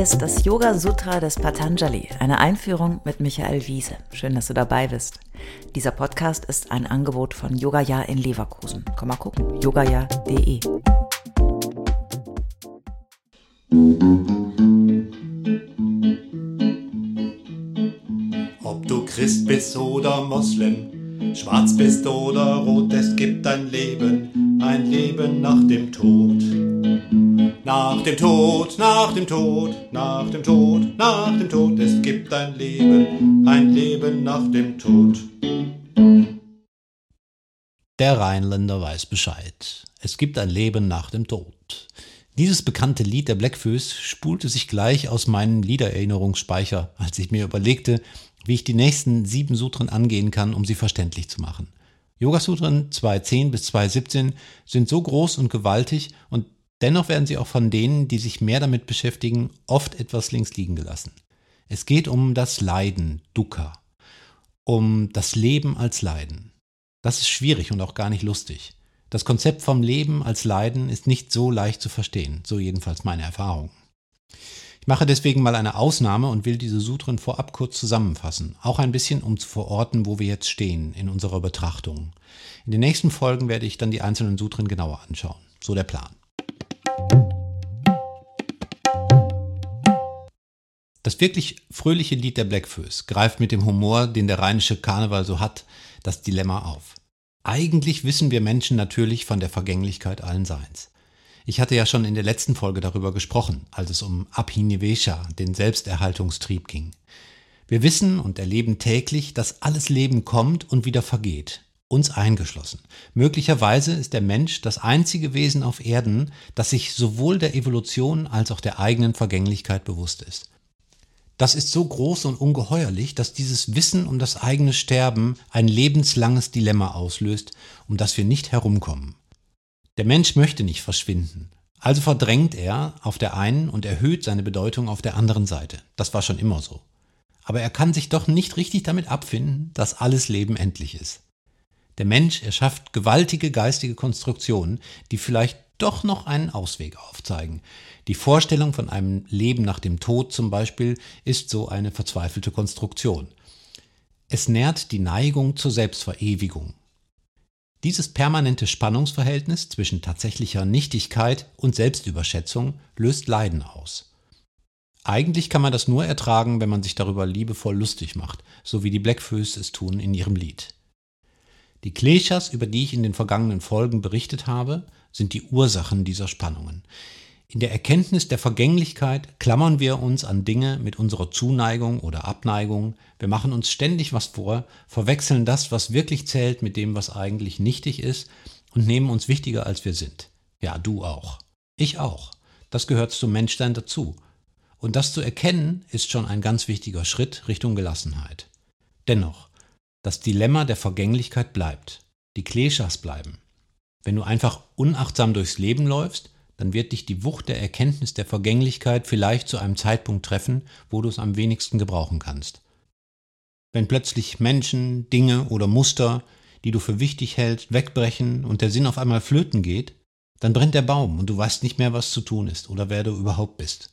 Ist das Yoga Sutra des Patanjali, eine Einführung mit Michael Wiese. Schön, dass du dabei bist. Dieser Podcast ist ein Angebot von Yogaya in Leverkusen. Komm mal gucken, yogaya.de. Ob du Christ bist oder Moslem, schwarz bist oder rot, es gibt ein Leben, ein Leben nach dem Tod. Nach dem Tod, nach dem Tod, nach dem Tod, nach dem Tod, es gibt ein Leben, ein Leben nach dem Tod. Der Rheinländer weiß Bescheid. Es gibt ein Leben nach dem Tod. Dieses bekannte Lied der Blackfoes spulte sich gleich aus meinem Liedererinnerungsspeicher, als ich mir überlegte, wie ich die nächsten sieben Sutren angehen kann, um sie verständlich zu machen. Yogasutren 2.10 bis 2.17 sind so groß und gewaltig und dennoch werden sie auch von denen, die sich mehr damit beschäftigen, oft etwas links liegen gelassen. Es geht um das Leiden, Dukkha, um das Leben als Leiden. Das ist schwierig und auch gar nicht lustig. Das Konzept vom Leben als Leiden ist nicht so leicht zu verstehen, so jedenfalls meine Erfahrung. Ich mache deswegen mal eine Ausnahme und will diese Sutren vorab kurz zusammenfassen, auch ein bisschen, um zu verorten, wo wir jetzt stehen in unserer Betrachtung. In den nächsten Folgen werde ich dann die einzelnen Sutren genauer anschauen. So der Plan. Das wirklich fröhliche Lied der Blackfoes greift mit dem Humor, den der rheinische Karneval so hat, das Dilemma auf. Eigentlich wissen wir Menschen natürlich von der Vergänglichkeit allen Seins. Ich hatte ja schon in der letzten Folge darüber gesprochen, als es um Abhinivesha, den Selbsterhaltungstrieb ging. Wir wissen und erleben täglich, dass alles Leben kommt und wieder vergeht, uns eingeschlossen. Möglicherweise ist der Mensch das einzige Wesen auf Erden, das sich sowohl der Evolution als auch der eigenen Vergänglichkeit bewusst ist. Das ist so groß und ungeheuerlich, dass dieses Wissen um das eigene Sterben ein lebenslanges Dilemma auslöst, um das wir nicht herumkommen. Der Mensch möchte nicht verschwinden, also verdrängt er auf der einen und erhöht seine Bedeutung auf der anderen Seite. Das war schon immer so. Aber er kann sich doch nicht richtig damit abfinden, dass alles Leben endlich ist. Der Mensch erschafft gewaltige geistige Konstruktionen, die vielleicht doch noch einen Ausweg aufzeigen. Die Vorstellung von einem Leben nach dem Tod zum Beispiel ist so eine verzweifelte Konstruktion. Es nährt die Neigung zur Selbstverewigung. Dieses permanente Spannungsverhältnis zwischen tatsächlicher Nichtigkeit und Selbstüberschätzung löst Leiden aus. Eigentlich kann man das nur ertragen, wenn man sich darüber liebevoll lustig macht, so wie die Blackfoes es tun in ihrem Lied. Die Kleshas, über die ich in den vergangenen Folgen berichtet habe, sind die Ursachen dieser Spannungen. In der Erkenntnis der Vergänglichkeit klammern wir uns an Dinge mit unserer Zuneigung oder Abneigung, wir machen uns ständig was vor, verwechseln das, was wirklich zählt, mit dem, was eigentlich nichtig ist und nehmen uns wichtiger, als wir sind. Ja, du auch. Ich auch. Das gehört zum Menschsein dazu. Und das zu erkennen, ist schon ein ganz wichtiger Schritt Richtung Gelassenheit. Dennoch, das Dilemma der Vergänglichkeit bleibt. Die Kleshas bleiben. Wenn du einfach unachtsam durchs Leben läufst, dann wird dich die Wucht der Erkenntnis der Vergänglichkeit vielleicht zu einem Zeitpunkt treffen, wo du es am wenigsten gebrauchen kannst. Wenn plötzlich Menschen, Dinge oder Muster, die du für wichtig hältst, wegbrechen und der Sinn auf einmal flöten geht, dann brennt der Baum und du weißt nicht mehr, was zu tun ist oder wer du überhaupt bist.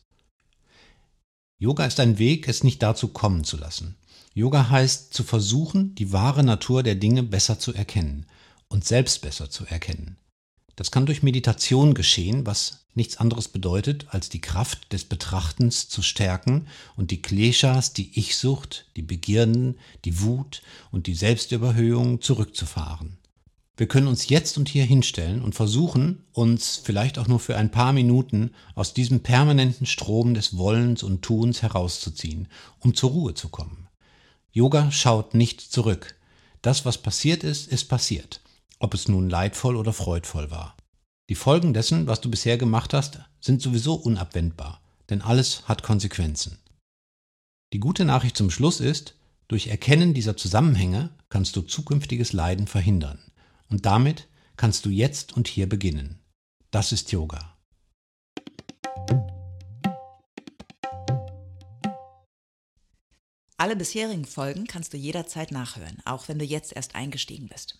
Yoga ist ein Weg, es nicht dazu kommen zu lassen. Yoga heißt zu versuchen, die wahre Natur der Dinge besser zu erkennen und selbst besser zu erkennen. Das kann durch Meditation geschehen, was nichts anderes bedeutet, als die Kraft des Betrachtens zu stärken und die Kleshas, die Ich-Sucht, die Begierden, die Wut und die Selbstüberhöhung zurückzufahren. Wir können uns jetzt und hier hinstellen und versuchen, uns vielleicht auch nur für ein paar Minuten aus diesem permanenten Strom des Wollens und Tuns herauszuziehen, um zur Ruhe zu kommen. Yoga schaut nicht zurück. Das, was passiert ist, ist passiert ob es nun leidvoll oder freudvoll war. Die Folgen dessen, was du bisher gemacht hast, sind sowieso unabwendbar, denn alles hat Konsequenzen. Die gute Nachricht zum Schluss ist, durch Erkennen dieser Zusammenhänge kannst du zukünftiges Leiden verhindern. Und damit kannst du jetzt und hier beginnen. Das ist Yoga. Alle bisherigen Folgen kannst du jederzeit nachhören, auch wenn du jetzt erst eingestiegen bist.